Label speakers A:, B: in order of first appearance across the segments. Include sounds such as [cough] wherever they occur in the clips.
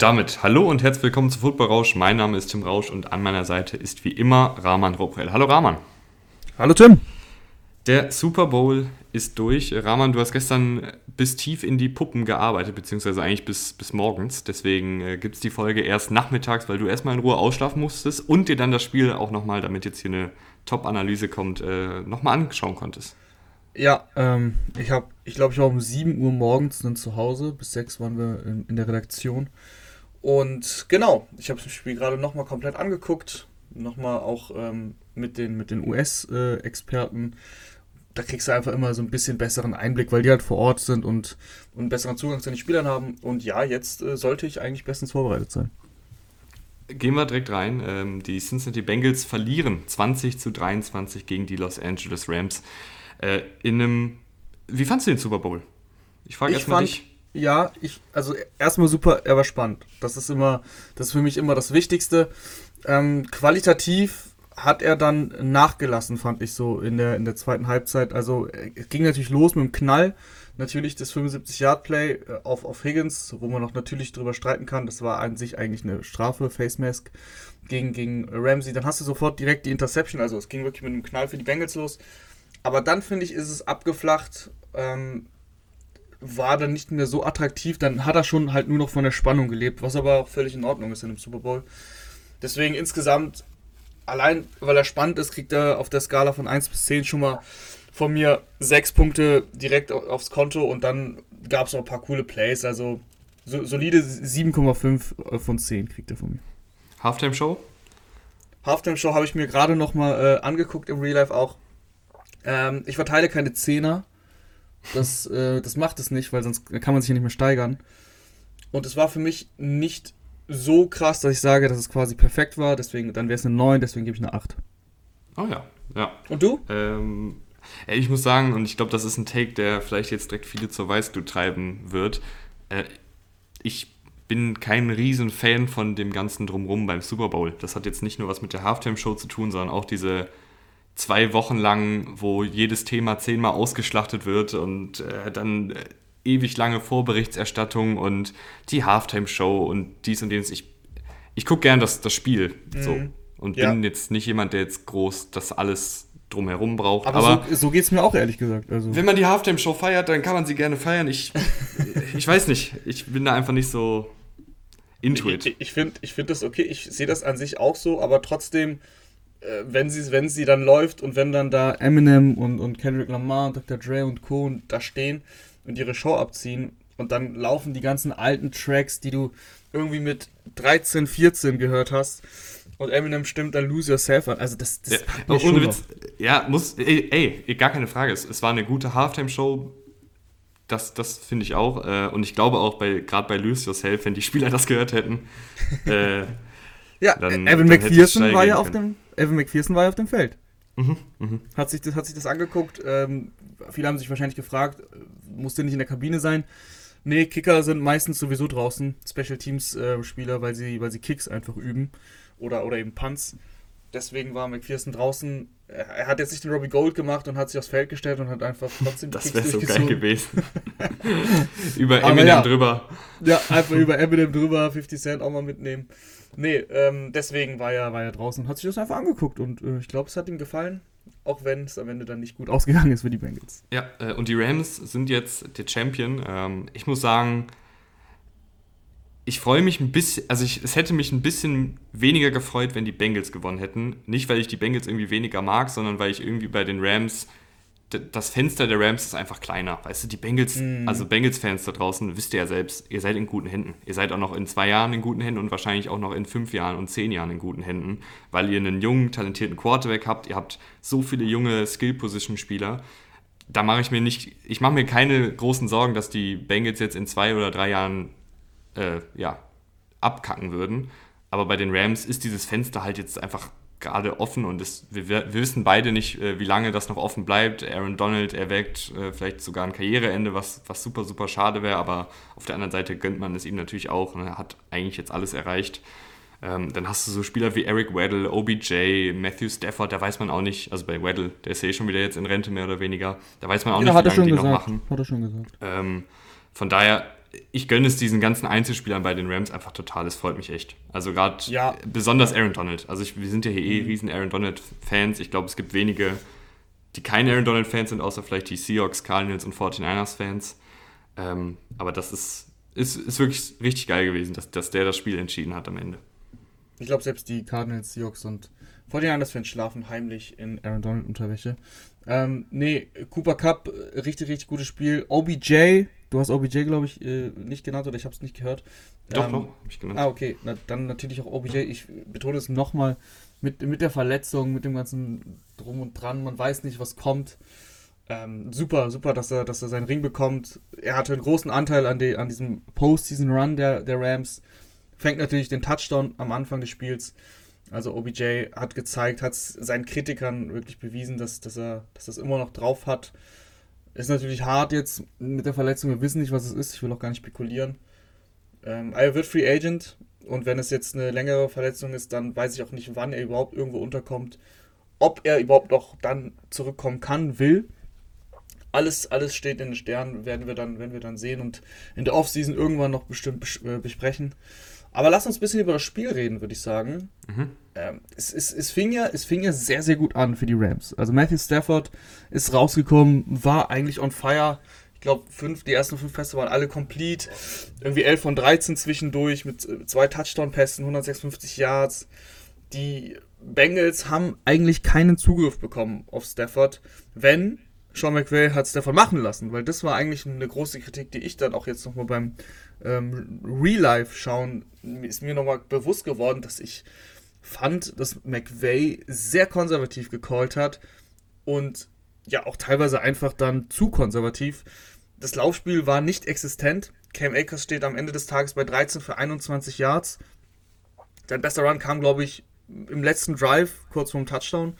A: Und damit hallo und herzlich willkommen zu Football Rausch. Mein Name ist Tim Rausch und an meiner Seite ist wie immer Rahman Robrell. Hallo Rahman.
B: Hallo Tim.
A: Der Super Bowl ist durch. Rahman, du hast gestern bis tief in die Puppen gearbeitet, beziehungsweise eigentlich bis, bis morgens. Deswegen äh, gibt es die Folge erst nachmittags, weil du erstmal in Ruhe ausschlafen musstest und dir dann das Spiel auch nochmal, damit jetzt hier eine Top-Analyse kommt, äh, nochmal anschauen konntest.
B: Ja, ähm, ich habe, ich glaube, ich war um 7 Uhr morgens dann zu Hause. Bis 6 waren wir in, in der Redaktion. Und genau, ich habe das Spiel gerade nochmal komplett angeguckt. Nochmal auch ähm, mit den, mit den US-Experten. Da kriegst du einfach immer so ein bisschen besseren Einblick, weil die halt vor Ort sind und, und einen besseren Zugang zu den Spielern haben. Und ja, jetzt äh, sollte ich eigentlich bestens vorbereitet sein.
A: Gehen wir direkt rein. Ähm, die Cincinnati Bengals verlieren 20 zu 23 gegen die Los Angeles Rams. Äh, in einem. Wie fandest du den Super Bowl?
B: Ich frage erstmal dich. Ja, ich, also erstmal super, er war spannend. Das ist immer, das ist für mich immer das Wichtigste. Ähm, qualitativ hat er dann nachgelassen, fand ich so in der, in der zweiten Halbzeit. Also es ging natürlich los mit dem Knall. Natürlich das 75-Yard-Play äh, auf, auf Higgins, wo man noch natürlich drüber streiten kann. Das war an sich eigentlich eine Strafe, Face Mask gegen, gegen Ramsey. Dann hast du sofort direkt die Interception. Also es ging wirklich mit einem Knall für die Bengals los. Aber dann finde ich, ist es abgeflacht. Ähm, war dann nicht mehr so attraktiv. Dann hat er schon halt nur noch von der Spannung gelebt, was aber auch völlig in Ordnung ist in einem Super Bowl. Deswegen insgesamt, allein weil er spannend ist, kriegt er auf der Skala von 1 bis 10 schon mal von mir 6 Punkte direkt aufs Konto und dann gab es noch ein paar coole Plays. Also so, solide 7,5 von 10 kriegt er von mir.
A: Halftime Show?
B: Halftime Show habe ich mir gerade noch mal äh, angeguckt im Real Life auch. Ähm, ich verteile keine Zehner. Das, äh, das macht es nicht, weil sonst kann man sich ja nicht mehr steigern. Und es war für mich nicht so krass, dass ich sage, dass es quasi perfekt war. Deswegen, dann wäre es eine 9, deswegen gebe ich eine 8.
A: Oh ja, ja.
B: Und du?
A: Ähm, ich muss sagen, und ich glaube, das ist ein Take, der vielleicht jetzt direkt viele zur Weißglut treiben wird. Äh, ich bin kein riesen Fan von dem ganzen Drumrum beim Super Bowl. Das hat jetzt nicht nur was mit der Halftime-Show zu tun, sondern auch diese zwei Wochen lang, wo jedes Thema zehnmal ausgeschlachtet wird und äh, dann äh, ewig lange Vorberichterstattung und die Halftime-Show und dies und jenes. Ich, ich gucke gern das, das Spiel mhm. so und ja. bin jetzt nicht jemand, der jetzt groß das alles drumherum braucht.
B: Aber, aber so, so geht es mir auch ehrlich gesagt.
A: Also. Wenn man die Halftime-Show feiert, dann kann man sie gerne feiern. Ich, [laughs] ich weiß nicht. Ich bin da einfach nicht so
B: intuit. Ich, ich finde ich find das okay. Ich sehe das an sich auch so, aber trotzdem äh, wenn sie, wenn sie dann läuft und wenn dann da Eminem und, und Kendrick Lamar und Dr. Dre und Co. da stehen und ihre Show abziehen und dann laufen die ganzen alten Tracks, die du irgendwie mit 13, 14 gehört hast und Eminem stimmt dann Lose Yourself an. Also das, das
A: ja, ohne Witz, ja, muss, ey, ey, gar keine Frage. Es, es war eine gute Halftime-Show. Das, das finde ich auch. Äh, und ich glaube auch, bei, gerade bei Lose Yourself, wenn die Spieler das gehört hätten, äh, [laughs]
B: ja, dann, Evan dann McPherson war ja auf dem Evan McPherson war ja auf dem Feld. Mhm, mh. Hat, sich das, hat sich das angeguckt. Ähm, viele haben sich wahrscheinlich gefragt, äh, muss der nicht in der Kabine sein? Nee, Kicker sind meistens sowieso draußen, Special Teams äh, Spieler, weil sie, weil sie Kicks einfach üben oder, oder eben Punts. Deswegen war McPherson draußen. Er hat jetzt nicht den Robbie Gold gemacht und hat sich aufs Feld gestellt und hat einfach trotzdem [laughs]
A: Das wäre so geil gewesen. [laughs] über Eminem ja, drüber.
B: Ja, einfach über Eminem drüber, 50 Cent auch mal mitnehmen. Nee, ähm, deswegen war er, war er draußen und hat sich das einfach angeguckt und äh, ich glaube, es hat ihm gefallen, auch wenn es am Ende dann nicht gut ausgegangen ist für die Bengals.
A: Ja, äh, und die Rams sind jetzt der Champion. Ähm, ich muss sagen, ich freue mich ein bisschen, also ich, es hätte mich ein bisschen weniger gefreut, wenn die Bengals gewonnen hätten. Nicht, weil ich die Bengals irgendwie weniger mag, sondern weil ich irgendwie bei den Rams das Fenster der Rams ist einfach kleiner. Weißt du, die Bengals, mm. also Bengals-Fans da draußen, wisst ihr ja selbst, ihr seid in guten Händen. Ihr seid auch noch in zwei Jahren in guten Händen und wahrscheinlich auch noch in fünf Jahren und zehn Jahren in guten Händen, weil ihr einen jungen, talentierten Quarterback habt. Ihr habt so viele junge Skill-Position-Spieler. Da mache ich mir nicht, ich mache mir keine großen Sorgen, dass die Bengals jetzt in zwei oder drei Jahren, äh, ja, abkacken würden. Aber bei den Rams ist dieses Fenster halt jetzt einfach gerade offen und es, wir, wir, wissen beide nicht, äh, wie lange das noch offen bleibt. Aaron Donald erwägt äh, vielleicht sogar ein Karriereende, was, was super, super schade wäre, aber auf der anderen Seite gönnt man es ihm natürlich auch und er hat eigentlich jetzt alles erreicht. Ähm, dann hast du so Spieler wie Eric Weddle, OBJ, Matthew Stafford, da weiß man auch nicht, also bei Weddle, der ist ja eh schon wieder jetzt in Rente mehr oder weniger, da weiß man auch ja, nicht, wie lange die gesagt. noch machen.
B: Hat er schon gesagt.
A: Ähm, von daher, ich gönne es diesen ganzen Einzelspielern bei den Rams einfach total. Es freut mich echt. Also gerade ja. besonders Aaron Donald. Also ich, wir sind ja hier eh mhm. riesen Aaron Donald-Fans. Ich glaube, es gibt wenige, die keine Aaron Donald-Fans sind, außer vielleicht die Seahawks, Cardinals und 49ers-Fans. Ähm, aber das ist, ist, ist wirklich richtig geil gewesen, dass, dass der das Spiel entschieden hat am Ende.
B: Ich glaube, selbst die Cardinals, Seahawks und 49ers-Fans schlafen heimlich in Aaron Donald-Unterwäsche. Ähm, nee, Cooper Cup, richtig, richtig gutes Spiel. OBJ, du hast OBJ, glaube ich, äh, nicht genannt oder ich habe es nicht gehört.
A: Doch, ähm, doch, habe ich genannt.
B: Ah, okay. Na, dann natürlich auch OBJ. Ich betone es nochmal mit, mit der Verletzung, mit dem ganzen Drum und Dran. Man weiß nicht, was kommt. Ähm, super, super, dass er, dass er seinen Ring bekommt. Er hatte einen großen Anteil an, die, an diesem Postseason-Run der, der Rams. Fängt natürlich den Touchdown am Anfang des Spiels. Also OBJ hat gezeigt, hat seinen Kritikern wirklich bewiesen, dass, dass er dass das immer noch drauf hat. Ist natürlich hart jetzt mit der Verletzung. Wir wissen nicht, was es ist. Ich will auch gar nicht spekulieren. Ähm, er wird Free Agent und wenn es jetzt eine längere Verletzung ist, dann weiß ich auch nicht, wann er überhaupt irgendwo unterkommt. Ob er überhaupt noch dann zurückkommen kann, will. Alles, alles steht in den Sternen, werden wir dann, werden wir dann sehen und in der Offseason irgendwann noch bestimmt bes äh, besprechen. Aber lass uns ein bisschen über das Spiel reden, würde ich sagen. Mhm. Ähm, es, es, es, fing ja, es fing ja sehr, sehr gut an für die Rams. Also Matthew Stafford ist rausgekommen, war eigentlich on fire. Ich glaube, die ersten fünf Pässe waren alle complete. Irgendwie 11 von 13 zwischendurch mit äh, zwei Touchdown-Pässen, 156 Yards. Die Bengals haben eigentlich keinen Zugriff bekommen auf Stafford, wenn Sean McVay hat Stafford machen lassen, weil das war eigentlich eine große Kritik, die ich dann auch jetzt nochmal beim ähm, Real Life schauen, ist mir nochmal bewusst geworden, dass ich fand, dass McVay sehr konservativ gecallt hat und ja auch teilweise einfach dann zu konservativ. Das Laufspiel war nicht existent. Cam Akers steht am Ende des Tages bei 13 für 21 Yards. Sein bester Run kam, glaube ich, im letzten Drive, kurz vorm Touchdown.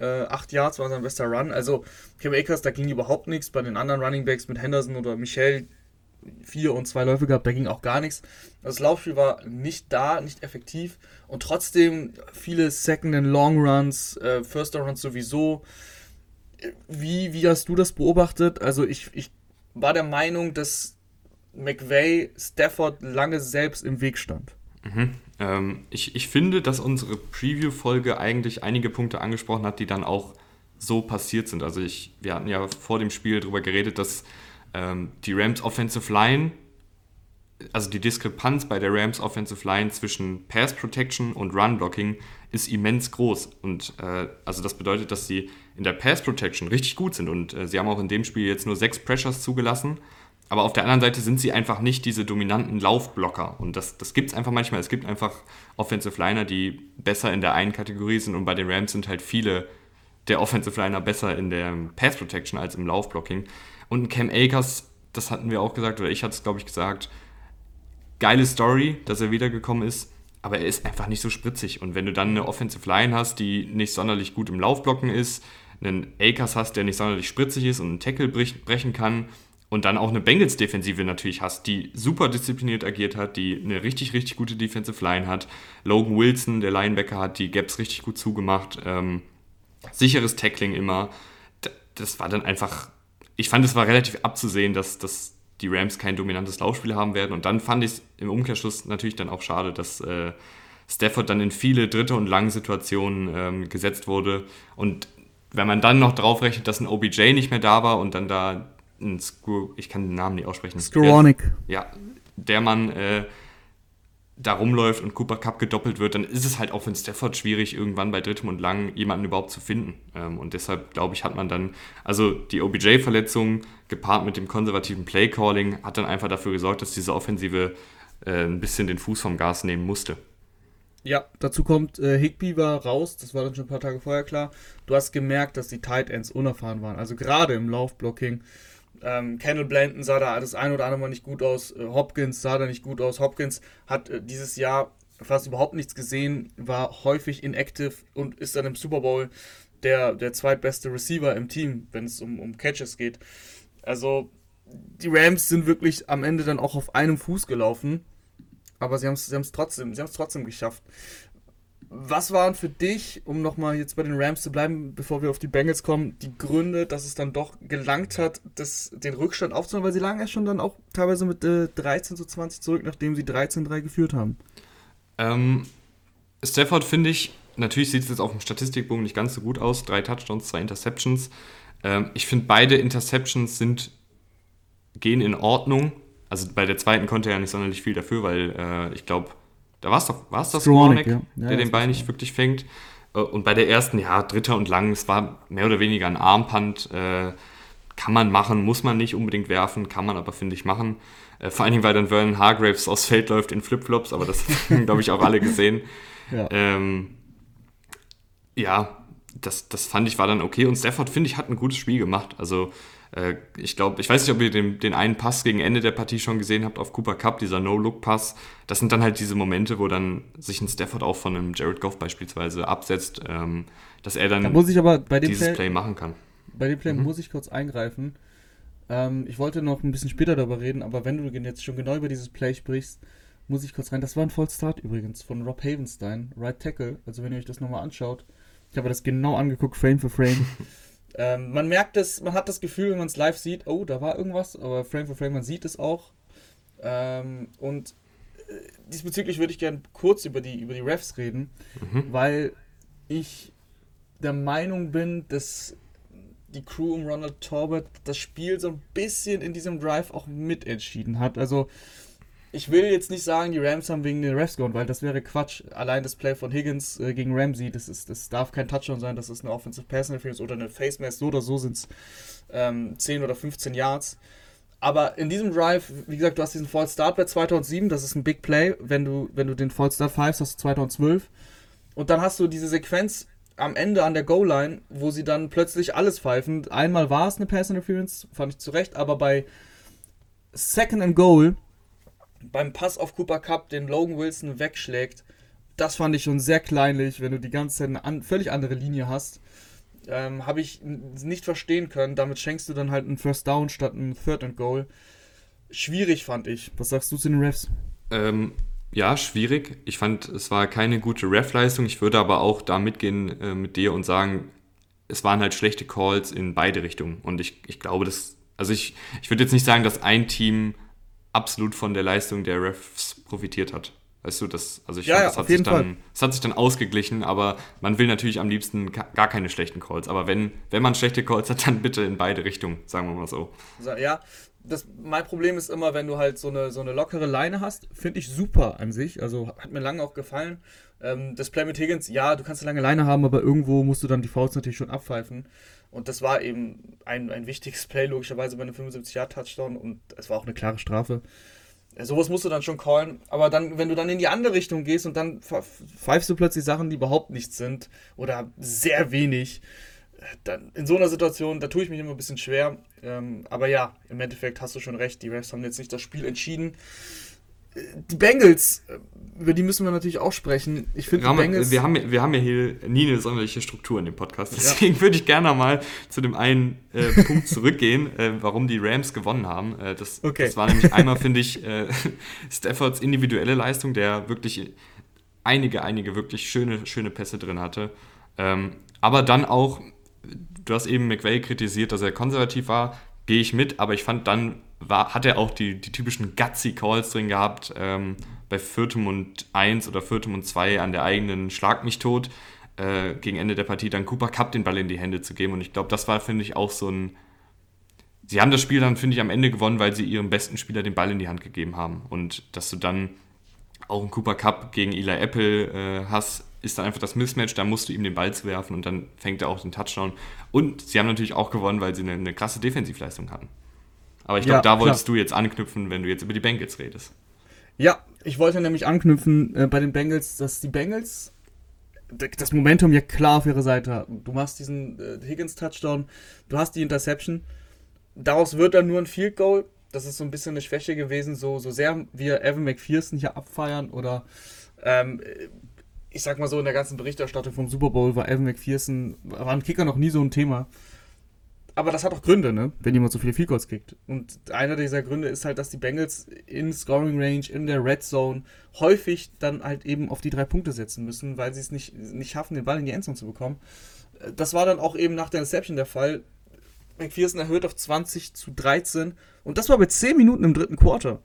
B: Äh, 8 Yards war sein bester Run. Also Cam Akers, da ging überhaupt nichts. Bei den anderen Running Backs mit Henderson oder Michel, vier und zwei Läufe gehabt, da ging auch gar nichts. Das Laufspiel war nicht da, nicht effektiv und trotzdem viele Second and Long Runs, äh, First Runs sowieso. Wie, wie hast du das beobachtet? Also ich, ich war der Meinung, dass McVay Stafford lange selbst im Weg stand.
A: Mhm. Ähm, ich, ich finde, dass unsere Preview-Folge eigentlich einige Punkte angesprochen hat, die dann auch so passiert sind. Also ich, wir hatten ja vor dem Spiel darüber geredet, dass ähm, die Rams Offensive Line, also die Diskrepanz bei der Rams Offensive Line zwischen Pass Protection und Run Blocking ist immens groß. Und äh, also das bedeutet, dass sie in der Pass Protection richtig gut sind. Und äh, sie haben auch in dem Spiel jetzt nur sechs Pressures zugelassen. Aber auf der anderen Seite sind sie einfach nicht diese dominanten Laufblocker. Und das, das gibt es einfach manchmal. Es gibt einfach Offensive Liner, die besser in der einen Kategorie sind. Und bei den Rams sind halt viele der Offensive Liner besser in der Pass Protection als im Laufblocking. Und Cam Akers, das hatten wir auch gesagt, oder ich hatte es, glaube ich, gesagt, geile Story, dass er wiedergekommen ist, aber er ist einfach nicht so spritzig. Und wenn du dann eine Offensive Line hast, die nicht sonderlich gut im Laufblocken ist, einen Akers hast, der nicht sonderlich spritzig ist und einen Tackle brechen kann, und dann auch eine Bengals-Defensive natürlich hast, die super diszipliniert agiert hat, die eine richtig, richtig gute Defensive Line hat. Logan Wilson, der Linebacker, hat die Gaps richtig gut zugemacht. Ähm, sicheres Tackling immer. Das war dann einfach ich fand, es war relativ abzusehen, dass, dass die Rams kein dominantes Laufspiel haben werden. Und dann fand ich es im Umkehrschluss natürlich dann auch schade, dass äh, Stafford dann in viele dritte und lange Situationen ähm, gesetzt wurde. Und wenn man dann noch drauf rechnet, dass ein OBJ nicht mehr da war und dann da ein Screw, ich kann den Namen nicht aussprechen.
B: Skronic.
A: Ja, der Mann äh, da rumläuft und Cooper Cup gedoppelt wird, dann ist es halt auch für Stafford schwierig, irgendwann bei drittem und lang jemanden überhaupt zu finden. Ähm, und deshalb, glaube ich, hat man dann, also die OBJ-Verletzung gepaart mit dem konservativen Play-Calling hat dann einfach dafür gesorgt, dass diese Offensive äh, ein bisschen den Fuß vom Gas nehmen musste.
B: Ja, dazu kommt, äh, Higby war raus, das war dann schon ein paar Tage vorher klar. Du hast gemerkt, dass die Tight Ends unerfahren waren, also gerade im Laufblocking. Ähm, Kendall Blanton sah da das ein oder andere Mal nicht gut aus. Äh, Hopkins sah da nicht gut aus. Hopkins hat äh, dieses Jahr fast überhaupt nichts gesehen, war häufig inactive und ist dann im Super Bowl der, der zweitbeste Receiver im Team, wenn es um, um Catches geht. Also die Rams sind wirklich am Ende dann auch auf einem Fuß gelaufen, aber sie haben es trotzdem, trotzdem geschafft. Was waren für dich, um nochmal jetzt bei den Rams zu bleiben, bevor wir auf die Bengals kommen, die Gründe, dass es dann doch gelangt hat, das, den Rückstand aufzunehmen? Weil sie lagen ja schon dann auch teilweise mit äh, 13 zu 20 zurück, nachdem sie 13-3 geführt haben.
A: Ähm, Stafford finde ich, natürlich sieht es jetzt auf dem Statistikbogen nicht ganz so gut aus. Drei Touchdowns, zwei Interceptions. Ähm, ich finde, beide Interceptions sind, gehen in Ordnung. Also bei der zweiten konnte er ja nicht sonderlich viel dafür, weil äh, ich glaube, da war es doch, war es das Warnick, ja. ja, der den Ball nicht wirklich fängt. Äh, und bei der ersten, ja, dritter und lang, es war mehr oder weniger ein Armpunt. Äh, kann man machen, muss man nicht unbedingt werfen, kann man aber, finde ich, machen. Äh, vor allen Dingen, weil dann Vernon Hargraves aufs Feld läuft in Flipflops, aber das [laughs] haben, glaube ich, auch alle gesehen. Ja, ähm, ja das, das fand ich war dann okay. Und Stafford, finde ich, hat ein gutes Spiel gemacht. Also ich glaube, ich weiß nicht, ob ihr den, den einen Pass gegen Ende der Partie schon gesehen habt auf Cooper Cup, dieser No-Look-Pass. Das sind dann halt diese Momente, wo dann sich ein Stafford auch von einem Jared Goff beispielsweise absetzt, ähm, dass er dann
B: da muss ich aber bei dem
A: dieses Play, Play machen kann.
B: Bei dem Play mhm. muss ich kurz eingreifen. Ähm, ich wollte noch ein bisschen später darüber reden, aber wenn du jetzt schon genau über dieses Play sprichst, muss ich kurz rein. Das war ein Vollstart übrigens von Rob Havenstein, Right Tackle. Also wenn ihr euch das nochmal anschaut, ich habe das genau angeguckt, Frame für Frame. [laughs] Ähm, man merkt es, man hat das Gefühl, wenn man es live sieht, oh, da war irgendwas, aber Frame für Frame, man sieht es auch. Ähm, und äh, diesbezüglich würde ich gerne kurz über die, über die Refs reden, mhm. weil ich der Meinung bin, dass die Crew um Ronald Torbert das Spiel so ein bisschen in diesem Drive auch mitentschieden hat. Also ich will jetzt nicht sagen, die Rams haben wegen den Refs gewonnen, weil das wäre Quatsch. Allein das Play von Higgins äh, gegen Ramsey, das, ist, das darf kein Touchdown sein, das ist eine Offensive Pass Interference oder eine Face Mask, so oder so sind es ähm, 10 oder 15 Yards. Aber in diesem Drive, wie gesagt, du hast diesen False Start bei 2007, das ist ein Big Play. Wenn du, wenn du den False Start pfeifst, hast du 2012. Und dann hast du diese Sequenz am Ende an der Goal-Line, wo sie dann plötzlich alles pfeifen. Einmal war es eine Pass Interference, fand ich zurecht, aber bei Second and Goal beim Pass auf Cooper Cup den Logan Wilson wegschlägt, das fand ich schon sehr kleinlich, wenn du die ganze Zeit eine an, völlig andere Linie hast. Ähm, Habe ich nicht verstehen können. Damit schenkst du dann halt einen First Down statt einen Third and Goal. Schwierig fand ich. Was sagst du zu den Refs?
A: Ähm, ja, schwierig. Ich fand, es war keine gute Ref-Leistung. Ich würde aber auch da mitgehen äh, mit dir und sagen, es waren halt schlechte Calls in beide Richtungen. Und ich, ich glaube, das, also ich, ich würde jetzt nicht sagen, dass ein Team absolut von der Leistung der Refs profitiert hat. Weißt du, das, also ich
B: ja,
A: fand,
B: das,
A: hat sich dann, das hat sich dann ausgeglichen, aber man will natürlich am liebsten gar keine schlechten Calls. Aber wenn, wenn man schlechte Calls hat, dann bitte in beide Richtungen, sagen wir mal so.
B: Ja, das, mein Problem ist immer, wenn du halt so eine, so eine lockere Leine hast, finde ich super an sich. Also hat mir lange auch gefallen. Ähm, das Play mit Higgins, ja, du kannst eine lange Leine haben, aber irgendwo musst du dann die Fouls natürlich schon abpfeifen. Und das war eben ein, ein wichtiges Play, logischerweise bei einem 75-Yard-Touchdown und es war auch eine klare Strafe. Sowas musst du dann schon callen, aber dann, wenn du dann in die andere Richtung gehst und dann pfeifst du plötzlich Sachen, die überhaupt nichts sind oder sehr wenig, dann in so einer Situation, da tue ich mich immer ein bisschen schwer. Ähm, aber ja, im Endeffekt hast du schon recht, die Refs haben jetzt nicht das Spiel entschieden die Bengals, über die müssen wir natürlich auch sprechen. Ich finde,
A: Bengals. Wir haben, wir haben ja hier nie eine sonderliche Struktur in dem Podcast. Deswegen ja. würde ich gerne mal zu dem einen äh, [laughs] Punkt zurückgehen, äh, warum die Rams gewonnen haben. Äh, das, okay. das war nämlich einmal, finde ich, äh, [laughs] Staffords individuelle Leistung, der wirklich einige, einige wirklich schöne, schöne Pässe drin hatte. Ähm, aber dann auch, du hast eben McVay kritisiert, dass er konservativ war. Gehe ich mit, aber ich fand dann war, hat er auch die, die typischen gutsy Calls drin gehabt, ähm, bei viertem und eins oder viertem und zwei an der eigenen Schlag mich tot, äh, gegen Ende der Partie dann Cooper Cup den Ball in die Hände zu geben. Und ich glaube, das war, finde ich, auch so ein. Sie haben das Spiel dann, finde ich, am Ende gewonnen, weil sie ihrem besten Spieler den Ball in die Hand gegeben haben. Und dass du dann auch einen Cooper Cup gegen Eli Apple äh, hast, ist dann einfach das Mismatch, da musst du ihm den Ball zu werfen und dann fängt er auch den Touchdown. Und sie haben natürlich auch gewonnen, weil sie eine, eine klasse Defensivleistung hatten. Aber ich glaube, ja, da wolltest klar. du jetzt anknüpfen, wenn du jetzt über die Bengals redest.
B: Ja, ich wollte nämlich anknüpfen äh, bei den Bengals, dass die Bengals das Momentum ja klar auf ihre Seite haben. Du machst diesen äh, Higgins-Touchdown, du hast die Interception. Daraus wird dann nur ein Field Goal. Das ist so ein bisschen eine Schwäche gewesen, so, so sehr wir Evan McPherson hier abfeiern oder ähm, ich sag mal so, in der ganzen Berichterstattung vom Super Bowl war Evan McPherson, war ein Kicker noch nie so ein Thema aber das hat auch Gründe, ne? wenn jemand so viele Field Goals kriegt. Und einer dieser Gründe ist halt, dass die Bengals in Scoring Range, in der Red Zone häufig dann halt eben auf die drei Punkte setzen müssen, weil sie es nicht, nicht schaffen, den Ball in die Endzone zu bekommen. Das war dann auch eben nach der Interception der Fall. McPherson erhöht auf 20 zu 13 und das war bei 10 Minuten im dritten Quarter.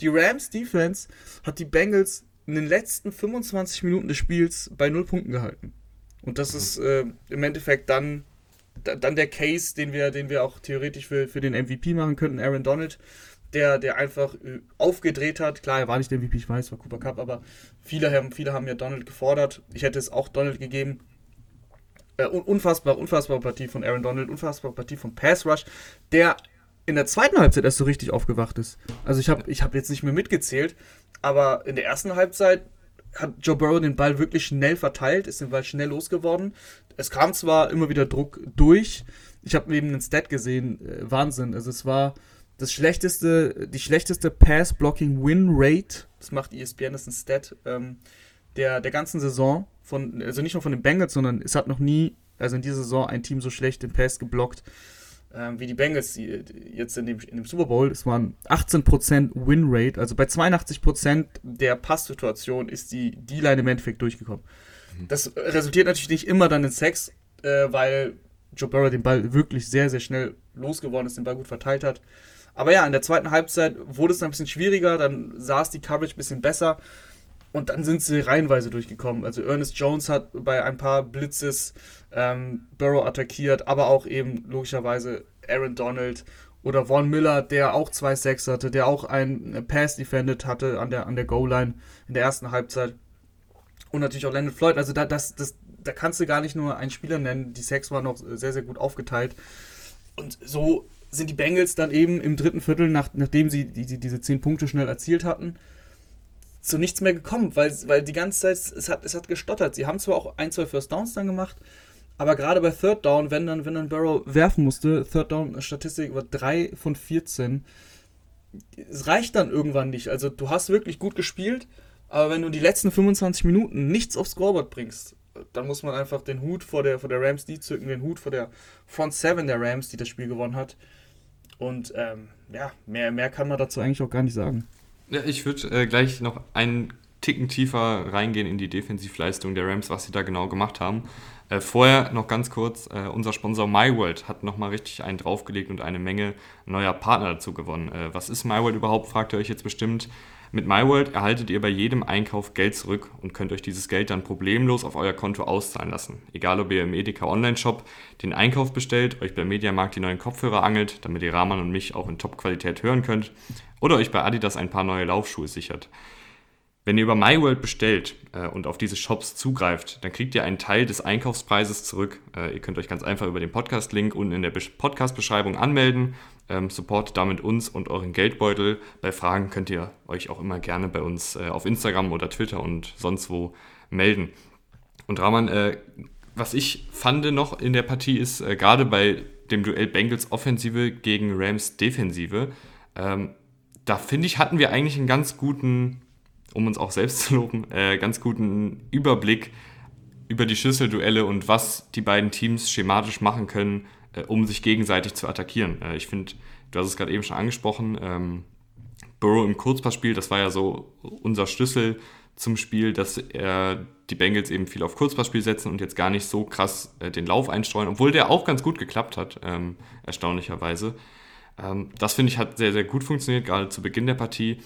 B: Die Rams Defense hat die Bengals in den letzten 25 Minuten des Spiels bei 0 Punkten gehalten. Und das ist äh, im Endeffekt dann dann der Case, den wir, den wir auch theoretisch für, für den MVP machen könnten, Aaron Donald, der, der einfach äh, aufgedreht hat. Klar, er war nicht der MVP, ich weiß, war Cooper Cup, aber viele haben, viele haben ja Donald gefordert. Ich hätte es auch Donald gegeben. Äh, unfassbar, unfassbare Partie von Aaron Donald, unfassbare Partie von Pass Rush, der in der zweiten Halbzeit erst so richtig aufgewacht ist. Also ich habe ich hab jetzt nicht mehr mitgezählt, aber in der ersten Halbzeit hat Joe Burrow den Ball wirklich schnell verteilt, ist den Ball schnell losgeworden. Es kam zwar immer wieder Druck durch. Ich habe eben einen Stat gesehen, äh, Wahnsinn. Also es war das schlechteste, die schlechteste Pass-Blocking-Win-Rate. Das macht ESPN, das ist ein Stat ähm, der, der ganzen Saison. Von, also nicht nur von den Bengals, sondern es hat noch nie, also in dieser Saison, ein Team so schlecht den Pass geblockt ähm, wie die Bengals die, die jetzt in dem, in dem Super Bowl. Es waren 18% Win-Rate, also bei 82% der Passsituation ist die D-Line im Endeffekt durchgekommen. Mhm. Das resultiert natürlich nicht immer dann in Sex, äh, weil Joe Burrow den Ball wirklich sehr, sehr schnell losgeworden ist, den Ball gut verteilt hat. Aber ja, in der zweiten Halbzeit wurde es dann ein bisschen schwieriger, dann saß die Coverage ein bisschen besser und dann sind sie reihenweise durchgekommen. Also Ernest Jones hat bei ein paar Blitzes ähm, Burrow attackiert, aber auch eben logischerweise Aaron Donald oder Von Miller, der auch zwei Sacks hatte, der auch ein Pass defended hatte an der, an der Goal-Line in der ersten Halbzeit. Und natürlich auch Landon Floyd. Also da, das, das, da kannst du gar nicht nur einen Spieler nennen. Die Sacks waren noch sehr, sehr gut aufgeteilt. Und so sind die Bengals dann eben im dritten Viertel, nach, nachdem sie die, diese zehn Punkte schnell erzielt hatten, zu nichts mehr gekommen, weil, weil die ganze Zeit, es hat, es hat gestottert. Sie haben zwar auch ein, zwei First Downs dann gemacht, aber gerade bei Third Down, wenn dann, wenn dann Burrow werfen musste, Third Down Statistik war 3 von 14, es reicht dann irgendwann nicht. Also du hast wirklich gut gespielt, aber wenn du die letzten 25 Minuten nichts aufs Scoreboard bringst, dann muss man einfach den Hut vor der, vor der Rams die zücken, den Hut vor der Front 7 der Rams, die das Spiel gewonnen hat. Und ähm, ja, mehr, mehr kann man dazu eigentlich auch gar nicht sagen.
A: Ja, ich würde äh, gleich noch einen Ticken tiefer reingehen in die Defensivleistung der Rams, was sie da genau gemacht haben. Äh, vorher noch ganz kurz, äh, unser Sponsor MyWorld hat nochmal richtig einen draufgelegt und eine Menge neuer Partner dazu gewonnen. Äh, was ist MyWorld überhaupt, fragt ihr euch jetzt bestimmt. Mit MyWorld erhaltet ihr bei jedem Einkauf Geld zurück und könnt euch dieses Geld dann problemlos auf euer Konto auszahlen lassen. Egal ob ihr im Edeka Online-Shop den Einkauf bestellt, euch beim Mediamarkt die neuen Kopfhörer angelt, damit ihr Rahman und mich auch in Top-Qualität hören könnt, oder euch bei Adidas ein paar neue Laufschuhe sichert. Wenn ihr über MyWorld bestellt äh, und auf diese Shops zugreift, dann kriegt ihr einen Teil des Einkaufspreises zurück. Äh, ihr könnt euch ganz einfach über den Podcast-Link unten in der Podcast-Beschreibung anmelden. Ähm, supportet damit uns und euren Geldbeutel. Bei Fragen könnt ihr euch auch immer gerne bei uns äh, auf Instagram oder Twitter und sonst wo melden. Und Rahman, äh, was ich fand noch in der Partie ist, äh, gerade bei dem Duell Bengals Offensive gegen Rams Defensive, ähm, da finde ich, hatten wir eigentlich einen ganz guten um uns auch selbst [laughs] zu loben, äh, ganz guten Überblick über die Schlüsselduelle und was die beiden Teams schematisch machen können, äh, um sich gegenseitig zu attackieren. Äh, ich finde, du hast es gerade eben schon angesprochen, ähm, Burrow im Kurzpassspiel, das war ja so unser Schlüssel zum Spiel, dass er die Bengals eben viel auf Kurzpassspiel setzen und jetzt gar nicht so krass äh, den Lauf einstreuen, obwohl der auch ganz gut geklappt hat, ähm, erstaunlicherweise. Ähm, das finde ich hat sehr, sehr gut funktioniert, gerade zu Beginn der Partie.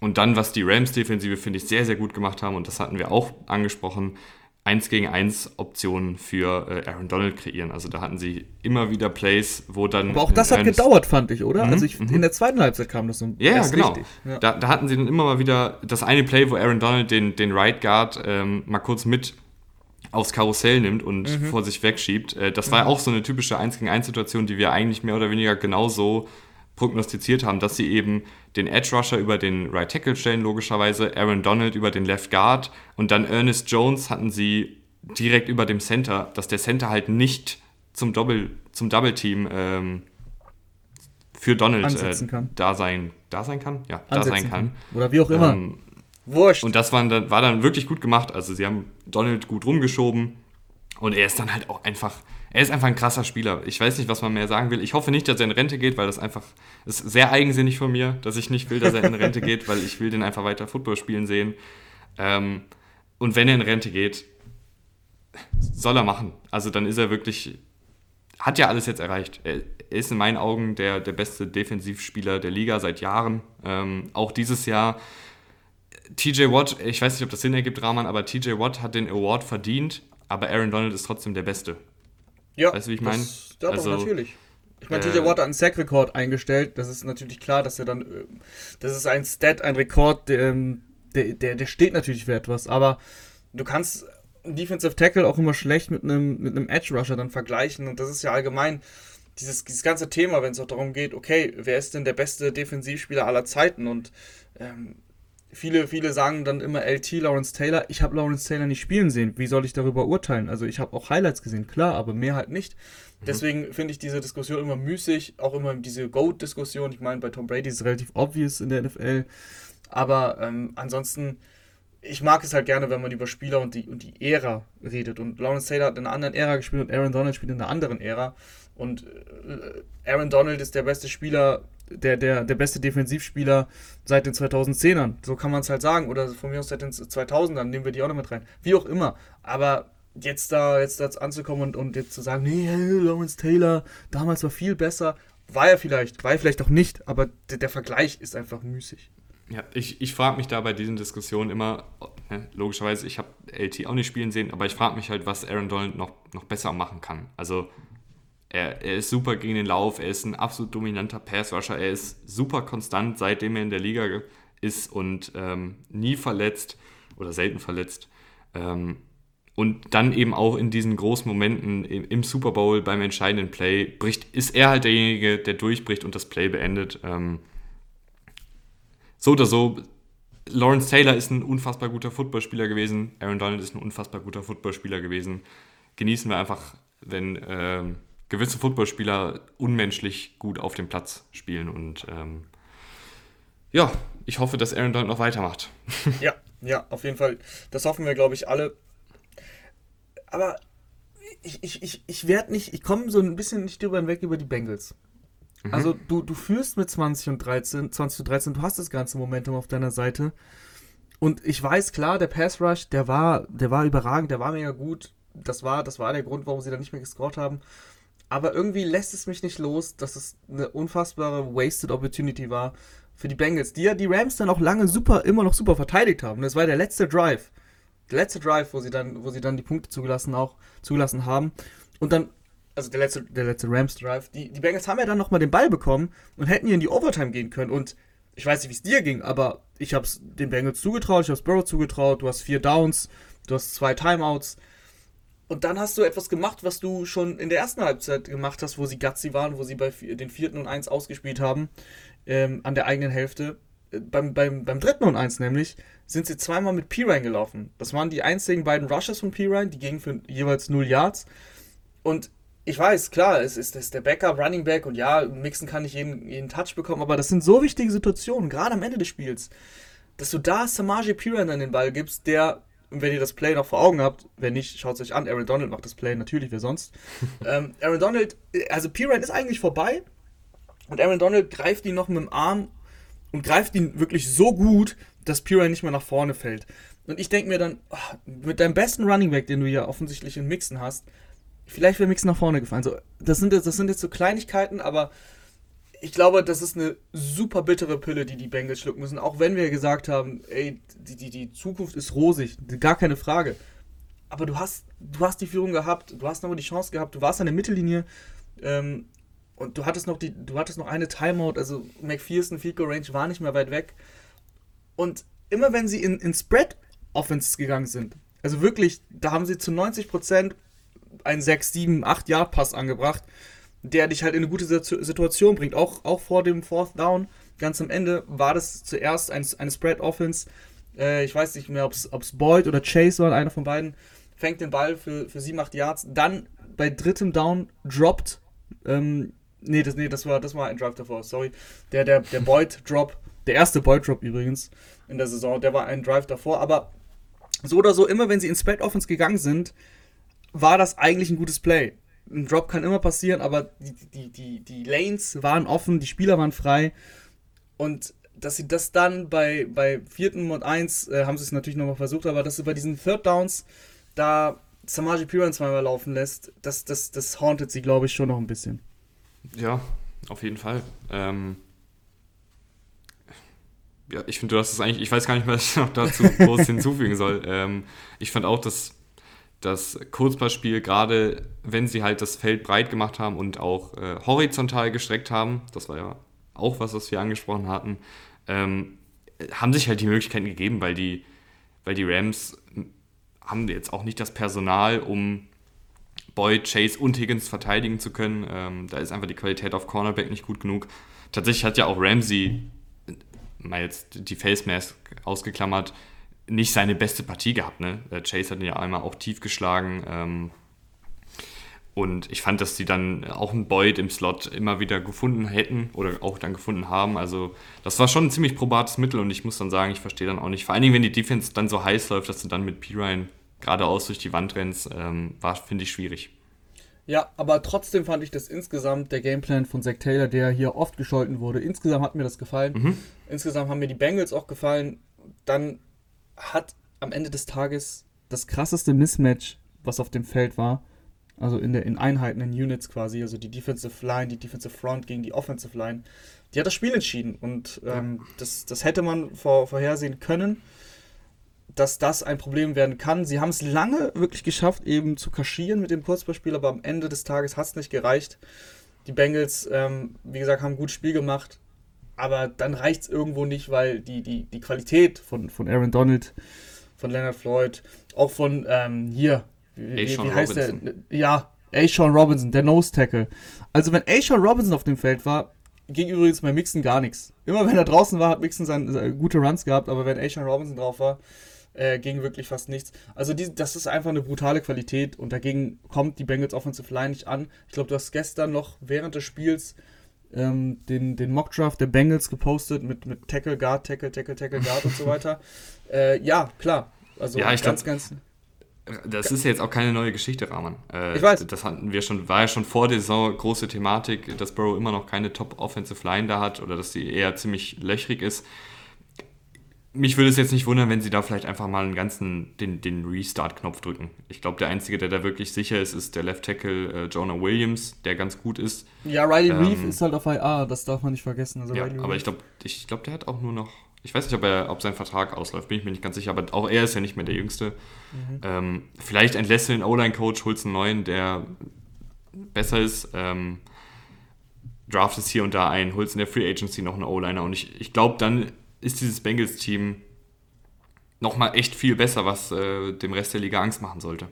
A: Und dann, was die Rams-Defensive, finde ich, sehr, sehr gut gemacht haben, und das hatten wir auch angesprochen, 1 gegen 1 Optionen für äh, Aaron Donald kreieren. Also da hatten sie immer wieder Plays, wo dann.
B: Aber auch das hat gedauert, fand ich, oder? Mhm, also ich, mhm. in der zweiten Halbzeit kam das so.
A: Ja, genau. Ja. Da, da, hatten sie dann immer mal wieder das eine Play, wo Aaron Donald den, den Right Guard ähm, mal kurz mit aufs Karussell nimmt und mhm. vor sich wegschiebt. Äh, das war mhm. auch so eine typische 1 gegen 1 Situation, die wir eigentlich mehr oder weniger genauso prognostiziert haben, dass sie eben den Edge Rusher über den Right Tackle stellen, logischerweise, Aaron Donald über den Left Guard und dann Ernest Jones hatten sie direkt über dem Center, dass der Center halt nicht zum Doppel, zum Double Team ähm, für Donald äh, da sein, da sein kann, ja, Ansetzen da sein kann. kann.
B: Oder wie auch immer. Ähm,
A: Wurscht. Und das war dann, war dann wirklich gut gemacht. Also sie haben Donald gut rumgeschoben und er ist dann halt auch einfach er ist einfach ein krasser Spieler. Ich weiß nicht, was man mehr sagen will. Ich hoffe nicht, dass er in Rente geht, weil das einfach ist sehr eigensinnig von mir, dass ich nicht will, dass er in Rente [laughs] geht, weil ich will den einfach weiter Football spielen sehen. Ähm, und wenn er in Rente geht, soll er machen. Also dann ist er wirklich, hat ja alles jetzt erreicht. Er, ist in meinen Augen der, der beste Defensivspieler der Liga seit Jahren. Ähm, auch dieses Jahr. TJ Watt, ich weiß nicht, ob das Sinn ergibt, Rahman, aber TJ Watt hat den Award verdient, aber Aaron Donald ist trotzdem der Beste.
B: Ja, weißt du, wie ich meine? Ja, also, doch, natürlich. Ich meine, TJ äh, Watt hat einen Sack-Rekord eingestellt. Das ist natürlich klar, dass er dann. Äh, das ist ein Stat, ein Rekord, der, ähm, der, der, der steht natürlich für etwas. Aber du kannst Defensive Tackle auch immer schlecht mit einem, mit einem Edge Rusher dann vergleichen. Und das ist ja allgemein dieses, dieses ganze Thema, wenn es auch darum geht, okay, wer ist denn der beste Defensivspieler aller Zeiten? Und ähm, viele, viele sagen dann immer LT, Lawrence Taylor. Ich habe Lawrence Taylor nicht spielen sehen. Wie soll ich darüber urteilen? Also ich habe auch Highlights gesehen, klar, aber mehr halt nicht. Mhm. Deswegen finde ich diese Diskussion immer müßig, auch immer diese GOAT-Diskussion. Ich meine, bei Tom Brady ist es relativ obvious in der NFL. Aber ähm, ansonsten, ich mag es halt gerne, wenn man über Spieler und die, und die Ära redet. Und Lawrence Taylor hat in einer anderen Ära gespielt und Aaron Donald spielt in einer anderen Ära. Und äh, Aaron Donald ist der beste Spieler, der, der, der beste Defensivspieler seit den 2010ern. So kann man es halt sagen. Oder von mir aus seit den 2000ern, nehmen wir die auch noch mit rein. Wie auch immer. Aber jetzt da jetzt da anzukommen und, und jetzt zu sagen, nee, Lawrence Taylor, damals war viel besser, war er vielleicht, war er vielleicht auch nicht, aber der, der Vergleich ist einfach müßig.
A: Ja, ich, ich frage mich da bei diesen Diskussionen immer, ne, logischerweise, ich habe LT auch nicht spielen sehen, aber ich frage mich halt, was Aaron Donald noch, noch besser machen kann. Also er, er ist super gegen den Lauf, er ist ein absolut dominanter Passrusher, er ist super konstant, seitdem er in der Liga ist und ähm, nie verletzt oder selten verletzt. Ähm, und dann eben auch in diesen großen Momenten im, im, Super Bowl beim entscheidenden Play bricht, ist er halt derjenige, der durchbricht und das Play beendet. Ähm, so oder so, Lawrence Taylor ist ein unfassbar guter Footballspieler gewesen, Aaron Donald ist ein unfassbar guter Footballspieler gewesen. Genießen wir einfach, wenn ähm, gewisse Footballspieler unmenschlich gut auf dem Platz spielen. Und ähm, ja, ich hoffe, dass Aaron Donald noch weitermacht. [laughs]
B: ja, ja, auf jeden Fall. Das hoffen wir, glaube ich, alle. Aber ich, ich, ich, ich werde nicht, ich komme so ein bisschen nicht drüber hinweg über die Bengals. Mhm. Also du, du führst mit 20 und 13, 20 und 13, du hast das ganze Momentum auf deiner Seite. Und ich weiß, klar, der Pass Rush, der war, der war überragend, der war mega gut. Das war, das war der Grund, warum sie da nicht mehr gescored haben. Aber irgendwie lässt es mich nicht los, dass es eine unfassbare Wasted Opportunity war für die Bengals, die ja die Rams dann auch lange super, immer noch super verteidigt haben. Das war der letzte Drive. Der letzte Drive, wo sie dann, wo sie dann die Punkte zugelassen, auch zugelassen haben. Und dann, also der letzte, der letzte Rams Drive, die, die Bengals haben ja dann nochmal den Ball bekommen und hätten hier in die Overtime gehen können. Und ich weiß nicht, wie es dir ging, aber ich habe es den Bengals zugetraut, ich habe es Burrow zugetraut, du hast vier Downs, du hast zwei Timeouts. Und dann hast du etwas gemacht, was du schon in der ersten Halbzeit gemacht hast, wo sie gutsy waren, wo sie bei den vierten und eins ausgespielt haben, ähm, an der eigenen Hälfte. Äh, beim, beim, beim dritten und eins nämlich sind sie zweimal mit Pirine gelaufen. Das waren die einzigen beiden Rushes von Pirine, die gingen für jeweils 0 Yards. Und ich weiß, klar, es ist, es ist der Backup, Running Back und ja, Mixen kann nicht jeden, jeden Touch bekommen, aber das sind so wichtige Situationen, gerade am Ende des Spiels, dass du da Samaje Pirine an den Ball gibst, der und wenn ihr das Play noch vor Augen habt, wenn nicht, schaut es euch an. Aaron Donald macht das Play, natürlich, wer sonst. [laughs] ähm, Aaron Donald, also Pirine ist eigentlich vorbei. Und Aaron Donald greift ihn noch mit dem Arm und greift ihn wirklich so gut, dass Pirine nicht mehr nach vorne fällt. Und ich denke mir dann, oh, mit deinem besten Running Back, den du ja offensichtlich in Mixen hast, vielleicht wäre Mixen nach vorne gefallen. So, das, sind, das sind jetzt so Kleinigkeiten, aber ich glaube, das ist eine super bittere Pille, die die Bengals schlucken müssen. Auch wenn wir gesagt haben, ey, die, die, die Zukunft ist rosig, gar keine Frage. Aber du hast, du hast die Führung gehabt, du hast nochmal die Chance gehabt, du warst an der Mittellinie ähm, und du hattest noch die, du hattest noch eine Timeout, also McPherson Goal Range war nicht mehr weit weg. Und immer wenn sie in, in Spread Offense gegangen sind, also wirklich, da haben sie zu 90% einen 6, 7, 8 Yard Pass angebracht der dich halt in eine gute Situation bringt. Auch, auch vor dem Fourth Down, ganz am Ende, war das zuerst ein, eine Spread-Offense. Äh, ich weiß nicht mehr, ob es Boyd oder Chase war, einer von beiden, fängt den Ball für, für 7, 8 Yards. Dann bei drittem Down droppt. Ähm, nee, das, nee das, war, das war ein Drive davor, sorry. Der, der, der Boyd-Drop, der erste Boyd-Drop übrigens in der Saison, der war ein Drive davor. Aber so oder so, immer wenn sie in Spread-Offense gegangen sind, war das eigentlich ein gutes Play ein Drop kann immer passieren, aber die, die, die, die Lanes waren offen, die Spieler waren frei. Und dass sie das dann bei, bei vierten und eins äh, haben sie es natürlich nochmal versucht, aber dass sie bei diesen Third Downs da Samaji Piran zweimal laufen lässt, das, das, das hauntet sie, glaube ich, schon noch ein bisschen.
A: Ja, auf jeden Fall. Ähm, ja, ich finde, du hast es eigentlich, ich weiß gar nicht, was ich noch dazu [laughs] groß hinzufügen soll. Ähm, ich fand auch, dass das Kurzballspiel, gerade wenn sie halt das Feld breit gemacht haben und auch äh, horizontal gestreckt haben, das war ja auch was, was wir angesprochen hatten, ähm, haben sich halt die Möglichkeiten gegeben, weil die, weil die Rams haben jetzt auch nicht das Personal, um Boyd, Chase und Higgins verteidigen zu können. Ähm, da ist einfach die Qualität auf Cornerback nicht gut genug. Tatsächlich hat ja auch Ramsey, mal jetzt die Face Mask ausgeklammert, nicht seine beste Partie gehabt. Ne? Äh, Chase hat ihn ja einmal auch tief geschlagen. Ähm, und ich fand, dass sie dann auch einen Boyd im Slot immer wieder gefunden hätten oder auch dann gefunden haben. Also das war schon ein ziemlich probates Mittel und ich muss dann sagen, ich verstehe dann auch nicht. Vor allen Dingen, wenn die Defense dann so heiß läuft, dass du dann mit Pirine geradeaus durch die Wand rennst, ähm, war, finde ich, schwierig.
B: Ja, aber trotzdem fand ich das insgesamt, der Gameplan von Zach Taylor, der hier oft gescholten wurde, insgesamt hat mir das gefallen. Mhm. Insgesamt haben mir die Bengals auch gefallen. Dann hat am Ende des Tages das krasseste Mismatch, was auf dem Feld war, also in, der, in Einheiten, in Units quasi, also die Defensive Line, die Defensive Front gegen die Offensive Line, die hat das Spiel entschieden. Und ähm, ja. das, das hätte man vor, vorhersehen können, dass das ein Problem werden kann. Sie haben es lange wirklich geschafft, eben zu kaschieren mit dem Kurzballspiel, aber am Ende des Tages hat es nicht gereicht. Die Bengals, ähm, wie gesagt, haben ein gutes Spiel gemacht, aber dann reicht es irgendwo nicht, weil die, die, die Qualität von, von Aaron Donald, von Leonard Floyd, auch von ähm, hier, wie, wie, wie heißt Robinson. der? Ja, A-Sean Robinson, der Nose Tackle. Also wenn A-Sean Robinson auf dem Feld war, ging übrigens bei Mixon gar nichts. Immer wenn er draußen war, hat Mixon seine, seine gute Runs gehabt, aber wenn A-Sean Robinson drauf war, äh, ging wirklich fast nichts. Also die, das ist einfach eine brutale Qualität und dagegen kommt die Bengals Offensive Line nicht an. Ich glaube, du hast gestern noch während des Spiels ähm, den, den Mockdraft der Bengals gepostet mit, mit Tackle, Guard, Tackle, Tackle, Tackle, Guard und so weiter. [laughs] Äh, ja, klar. Also
A: ja, ich
B: ganz,
A: glaub, ganz das ist ja jetzt auch keine neue Geschichte, Rahman.
B: Äh, ich weiß.
A: Das hatten wir schon, war ja schon vor der Saison große Thematik, dass Burrow immer noch keine Top-Offensive Line da hat oder dass die eher ziemlich löchrig ist. Mich würde es jetzt nicht wundern, wenn sie da vielleicht einfach mal einen ganzen, den, den Restart-Knopf drücken. Ich glaube, der Einzige, der da wirklich sicher ist, ist der Left Tackle äh, Jonah Williams, der ganz gut ist.
B: Ja, Riley ähm, Reeve ist halt auf IA, das darf man nicht vergessen.
A: Also ja, aber ich glaube, ich glaub, der hat auch nur noch ich weiß nicht, ob, er, ob sein Vertrag ausläuft, bin ich mir nicht ganz sicher, aber auch er ist ja nicht mehr der Jüngste. Mhm. Ähm, vielleicht entlässt du den O-Line-Coach, holst einen neuen, der besser ist. Ähm, draftest hier und da ein, holst in der Free Agency noch einen O-Liner und ich, ich glaube, dann ist dieses Bengals-Team nochmal echt viel besser, was äh, dem Rest der Liga Angst machen sollte.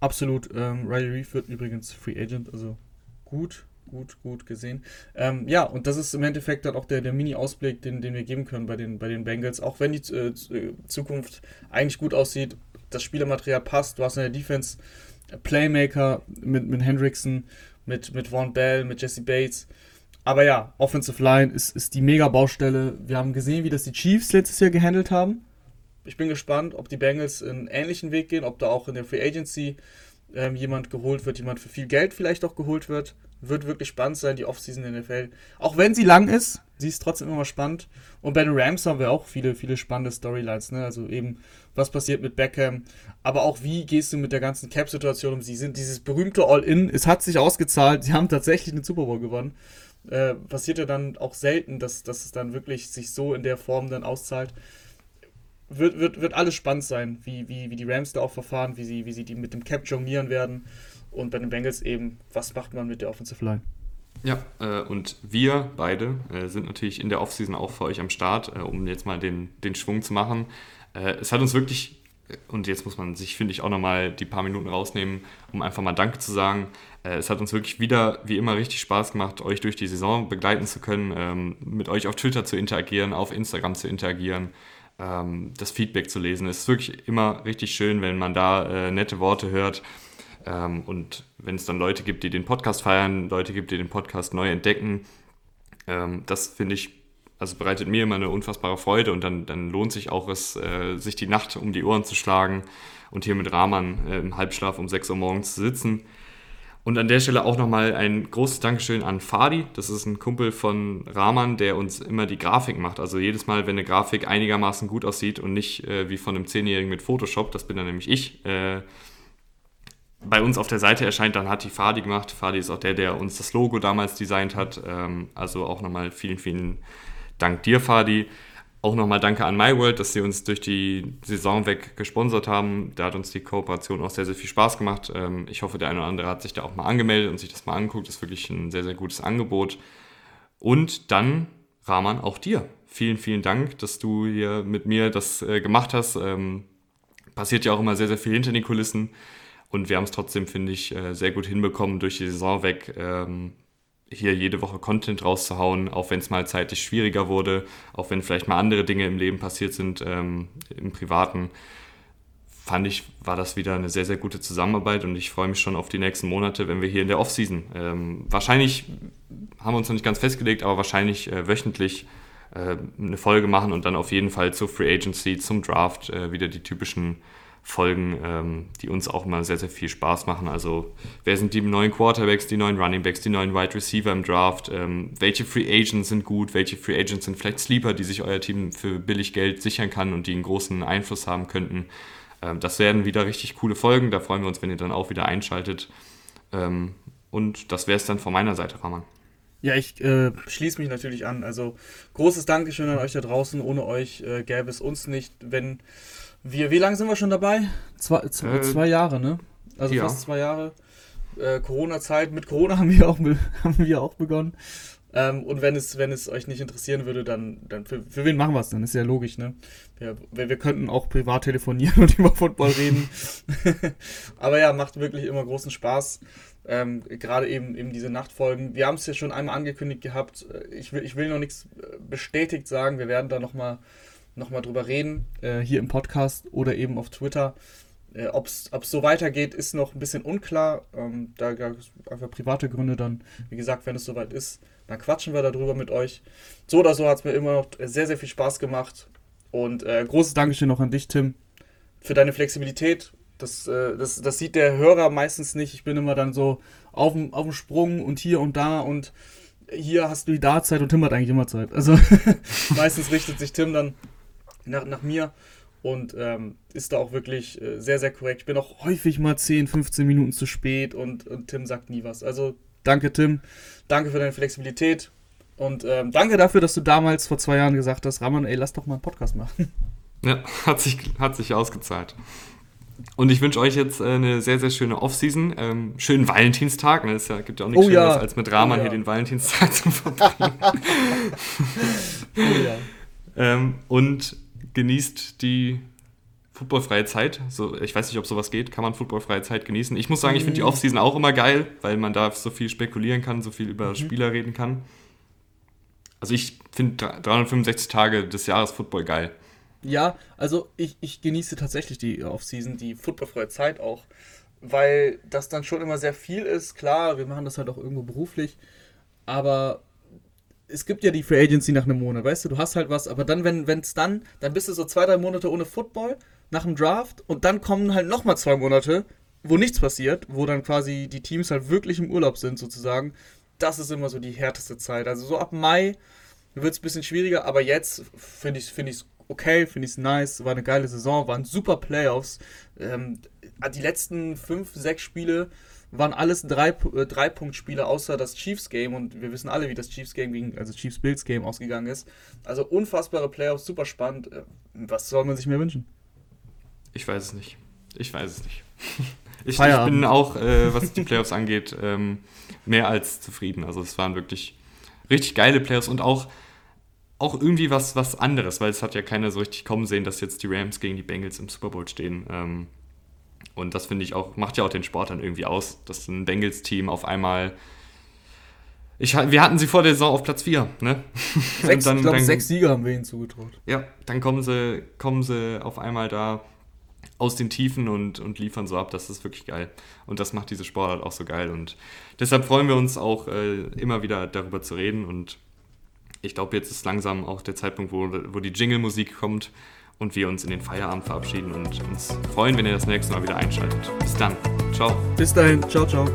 B: Absolut. Ähm, Riley Reef wird übrigens Free Agent, also gut gut, gut gesehen. Ähm, ja, und das ist im Endeffekt dann auch der, der Mini-Ausblick, den, den wir geben können bei den, bei den Bengals. Auch wenn die äh, äh Zukunft eigentlich gut aussieht, das Spielermaterial passt, du hast in der Defense Playmaker mit, mit Hendrickson, mit, mit Von Bell, mit Jesse Bates. Aber ja, Offensive Line ist, ist die Mega-Baustelle. Wir haben gesehen, wie das die Chiefs letztes Jahr gehandelt haben. Ich bin gespannt, ob die Bengals einen ähnlichen Weg gehen, ob da auch in der Free Agency ähm, jemand geholt wird, jemand für viel Geld vielleicht auch geholt wird. Wird wirklich spannend sein, die Offseason in der NFL. Auch wenn sie lang ist, sie ist trotzdem immer spannend. Und bei den Rams haben wir auch viele, viele spannende Storylines. Ne? Also eben, was passiert mit Beckham, aber auch wie gehst du mit der ganzen Cap-Situation um? Sie sind dieses berühmte All-In, es hat sich ausgezahlt, sie haben tatsächlich einen Super Bowl gewonnen. Äh, passiert ja dann auch selten, dass, dass es dann wirklich sich so in der Form dann auszahlt. Wird, wird, wird alles spannend sein, wie, wie, wie die Rams da auch verfahren, wie sie, wie sie die mit dem Cap jonglieren werden. Und bei den Bengals eben, was macht man mit der Offensive Line?
A: Ja, äh, und wir beide äh, sind natürlich in der Offseason auch für euch am Start, äh, um jetzt mal den, den Schwung zu machen. Äh, es hat uns wirklich, und jetzt muss man sich, finde ich, auch nochmal die paar Minuten rausnehmen, um einfach mal Danke zu sagen. Äh, es hat uns wirklich wieder, wie immer, richtig Spaß gemacht, euch durch die Saison begleiten zu können, ähm, mit euch auf Twitter zu interagieren, auf Instagram zu interagieren. Ähm, das Feedback zu lesen. Es ist wirklich immer richtig schön, wenn man da äh, nette Worte hört. Ähm, und wenn es dann Leute gibt, die den Podcast feiern, Leute gibt, die den Podcast neu entdecken, ähm, das finde ich, also bereitet mir immer eine unfassbare Freude und dann, dann lohnt sich auch es, äh, sich die Nacht um die Ohren zu schlagen und hier mit Rahman äh, im Halbschlaf um 6 Uhr morgens zu sitzen. Und an der Stelle auch nochmal ein großes Dankeschön an Fadi. Das ist ein Kumpel von Rahman, der uns immer die Grafik macht. Also jedes Mal, wenn eine Grafik einigermaßen gut aussieht und nicht äh, wie von einem Zehnjährigen mit Photoshop, das bin dann nämlich ich, äh, bei uns auf der Seite erscheint, dann hat die Fadi gemacht. Fadi ist auch der, der uns das Logo damals designt hat. Ähm, also auch nochmal vielen, vielen Dank dir, Fadi. Auch nochmal danke an MyWorld, dass sie uns durch die Saison weg gesponsert haben. Da hat uns die Kooperation auch sehr, sehr viel Spaß gemacht. Ähm, ich hoffe, der eine oder andere hat sich da auch mal angemeldet und sich das mal angeguckt. Das ist wirklich ein sehr, sehr gutes Angebot. Und dann, Rahman, auch dir. Vielen, vielen Dank, dass du hier mit mir das äh, gemacht hast. Ähm, passiert ja auch immer sehr, sehr viel hinter den Kulissen. Und wir haben es trotzdem, finde ich, äh, sehr gut hinbekommen, durch die Saison weg ähm, hier jede Woche Content rauszuhauen, auch wenn es mal zeitlich schwieriger wurde, auch wenn vielleicht mal andere Dinge im Leben passiert sind, ähm, im Privaten, fand ich, war das wieder eine sehr, sehr gute Zusammenarbeit und ich freue mich schon auf die nächsten Monate, wenn wir hier in der Offseason, ähm, wahrscheinlich haben wir uns noch nicht ganz festgelegt, aber wahrscheinlich äh, wöchentlich äh, eine Folge machen und dann auf jeden Fall zur Free Agency, zum Draft äh, wieder die typischen Folgen, ähm, die uns auch immer sehr, sehr viel Spaß machen. Also wer sind die neuen Quarterbacks, die neuen Runningbacks, die neuen Wide Receiver im Draft? Ähm, welche Free Agents sind gut? Welche Free Agents sind vielleicht Sleeper, die sich euer Team für billig Geld sichern kann und die einen großen Einfluss haben könnten? Ähm, das werden wieder richtig coole Folgen. Da freuen wir uns, wenn ihr dann auch wieder einschaltet. Ähm, und das wäre es dann von meiner Seite, Raman.
B: Ja, ich äh, schließe mich natürlich an. Also großes Dankeschön an euch da draußen. Ohne euch äh, gäbe es uns nicht, wenn wir, wie lange sind wir schon dabei? Zwei, zwei, äh, zwei Jahre, ne? Also ja. fast zwei Jahre. Äh, Corona-Zeit. Mit Corona haben wir auch, [laughs] haben wir auch begonnen. Ähm, und wenn es, wenn es euch nicht interessieren würde, dann, dann für, für wen machen wir es dann? Ist ja logisch, ne? Wir, wir könnten auch privat telefonieren [laughs] und über Football reden. [laughs] Aber ja, macht wirklich immer großen Spaß. Ähm, Gerade eben, eben diese Nachtfolgen. Wir haben es ja schon einmal angekündigt gehabt. Ich will, ich will noch nichts äh, bestätigt sagen. Wir werden da nochmal nochmal drüber reden, äh, hier im Podcast oder eben auf Twitter. Äh, Ob es so weitergeht, ist noch ein bisschen unklar. Ähm, da gab es einfach private Gründe dann. Wie gesagt, wenn es soweit ist, dann quatschen wir darüber mit euch. So oder so hat es mir immer noch sehr, sehr viel Spaß gemacht. Und äh, großes Dankeschön noch an dich, Tim, für deine Flexibilität. Das, äh, das, das sieht der Hörer meistens nicht. Ich bin immer dann so auf dem, auf dem Sprung und hier und da und hier hast du die Dartzeit und Tim hat eigentlich immer Zeit. Also [laughs] meistens richtet sich Tim dann nach, nach mir und ähm, ist da auch wirklich äh, sehr, sehr korrekt. Ich bin auch häufig mal 10, 15 Minuten zu spät und, und Tim sagt nie was. Also danke, Tim. Danke für deine Flexibilität. Und ähm, danke dafür, dass du damals vor zwei Jahren gesagt hast, Ramon, ey, lass doch mal einen Podcast machen.
A: Ja, hat sich, hat sich ausgezahlt. Und ich wünsche euch jetzt äh, eine sehr, sehr schöne Offseason. Ähm, schönen Valentinstag. Ne? Es gibt ja auch nichts oh, Schöneres, ja. als mit Rahman oh, ja. hier den Valentinstag zu verbringen. [laughs] oh, ja. ähm, und genießt die footballfreie Zeit. So, ich weiß nicht, ob sowas geht. Kann man footballfreie Zeit genießen? Ich muss sagen, ich finde die mhm. Offseason auch immer geil, weil man da so viel spekulieren kann, so viel über mhm. Spieler reden kann. Also ich finde 365 Tage des Jahres Football geil.
B: Ja, also ich, ich genieße tatsächlich die Offseason, die footballfreie Zeit auch, weil das dann schon immer sehr viel ist. Klar, wir machen das halt auch irgendwo beruflich, aber es gibt ja die Free Agency nach einem Monat, weißt du, du hast halt was, aber dann, wenn es dann, dann bist du so zwei, drei Monate ohne Football nach dem Draft und dann kommen halt nochmal zwei Monate, wo nichts passiert, wo dann quasi die Teams halt wirklich im Urlaub sind sozusagen. Das ist immer so die härteste Zeit. Also so ab Mai wird es ein bisschen schwieriger, aber jetzt finde ich es find okay, finde ich es nice, war eine geile Saison, waren super Playoffs. Ähm, die letzten fünf, sechs Spiele waren alles drei, äh, drei Punktspiele außer das Chiefs Game und wir wissen alle, wie das Chiefs Game gegen, also Chiefs Bills Game ausgegangen ist. Also unfassbare Playoffs, super spannend. Äh, was soll man sich mehr wünschen?
A: Ich weiß es nicht. Ich weiß es nicht. [laughs] ich, ich, bin auch, äh, was die Playoffs [laughs] angeht, ähm, mehr als zufrieden. Also es waren wirklich richtig geile Playoffs und auch, auch irgendwie was, was anderes, weil es hat ja keiner so richtig kommen sehen, dass jetzt die Rams gegen die Bengals im Super Bowl stehen. Ähm, und das finde ich auch, macht ja auch den Sport dann irgendwie aus, dass ein Bengals-Team auf einmal. Ich, wir hatten sie vor der Saison auf Platz 4, ne? [laughs]
B: Sechs, dann, ich glaube, sechs Sieger haben wir ihnen zugetraut.
A: Ja, dann kommen sie, kommen sie auf einmal da aus den Tiefen und, und liefern so ab. Das ist wirklich geil. Und das macht diese Sportart auch so geil. Und deshalb freuen wir uns auch äh, immer wieder darüber zu reden. Und ich glaube, jetzt ist langsam auch der Zeitpunkt, wo, wo die Jingle-Musik kommt und wir uns in den Feierabend verabschieden und uns freuen, wenn ihr das nächste Mal wieder einschaltet. Bis dann. Ciao.
B: Bis dahin. Ciao, ciao.